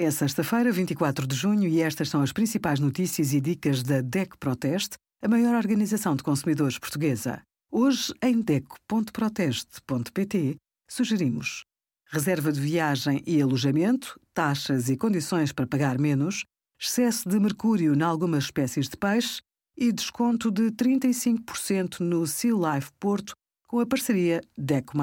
É sexta-feira, 24 de junho, e estas são as principais notícias e dicas da DEC Proteste, a maior organização de consumidores portuguesa. Hoje, em DEC.proteste.pt, sugerimos reserva de viagem e alojamento, taxas e condições para pagar menos, excesso de mercúrio em algumas espécies de peixe e desconto de 35% no Sea Life Porto com a parceria DECO+.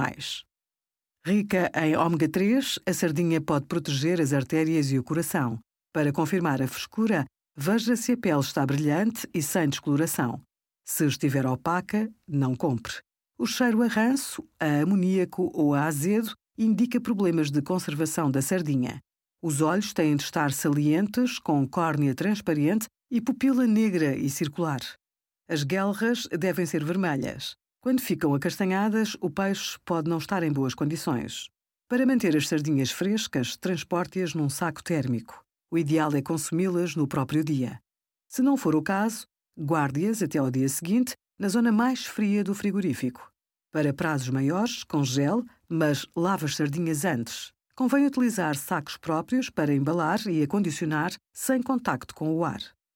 Rica em ômega 3, a sardinha pode proteger as artérias e o coração. Para confirmar a frescura, veja se a pele está brilhante e sem descoloração. Se estiver opaca, não compre. O cheiro a ranço, a amoníaco ou a azedo indica problemas de conservação da sardinha. Os olhos têm de estar salientes, com córnea transparente e pupila negra e circular. As guelras devem ser vermelhas. Quando ficam acastanhadas, o peixe pode não estar em boas condições. Para manter as sardinhas frescas, transporte-as num saco térmico. O ideal é consumi-las no próprio dia. Se não for o caso, guarde-as até ao dia seguinte na zona mais fria do frigorífico. Para prazos maiores, congele, mas lave as sardinhas antes. Convém utilizar sacos próprios para embalar e acondicionar sem contacto com o ar.